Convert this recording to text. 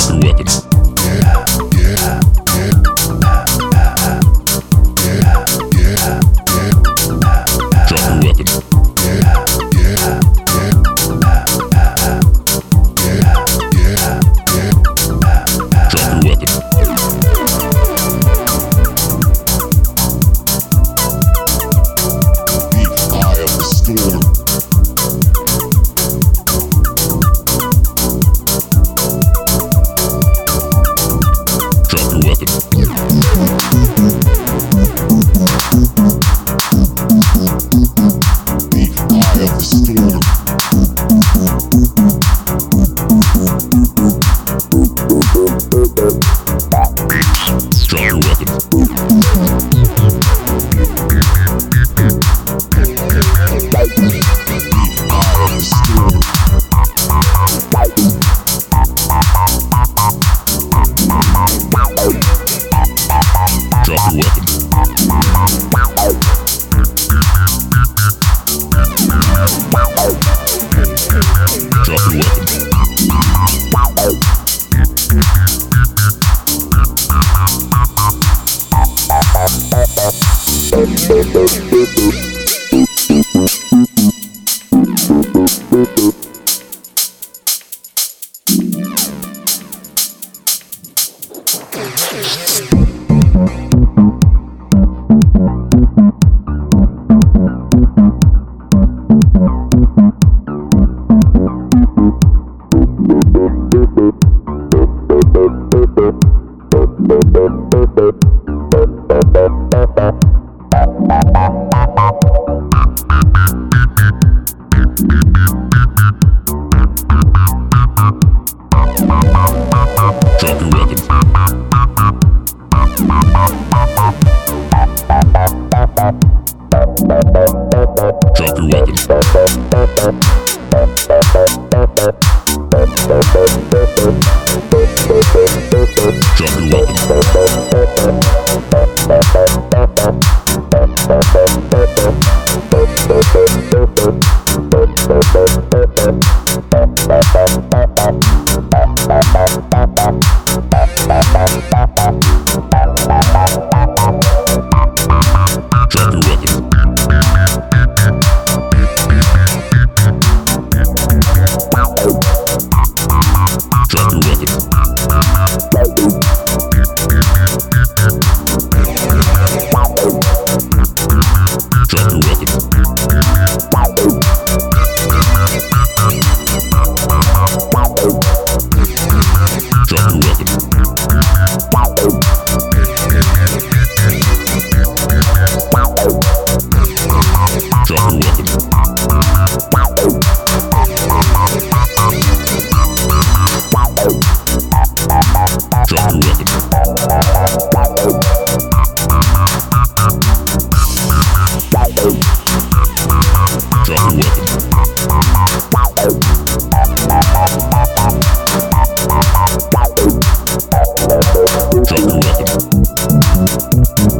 Drop your weapon. Thank Weapon. Drop your weapon.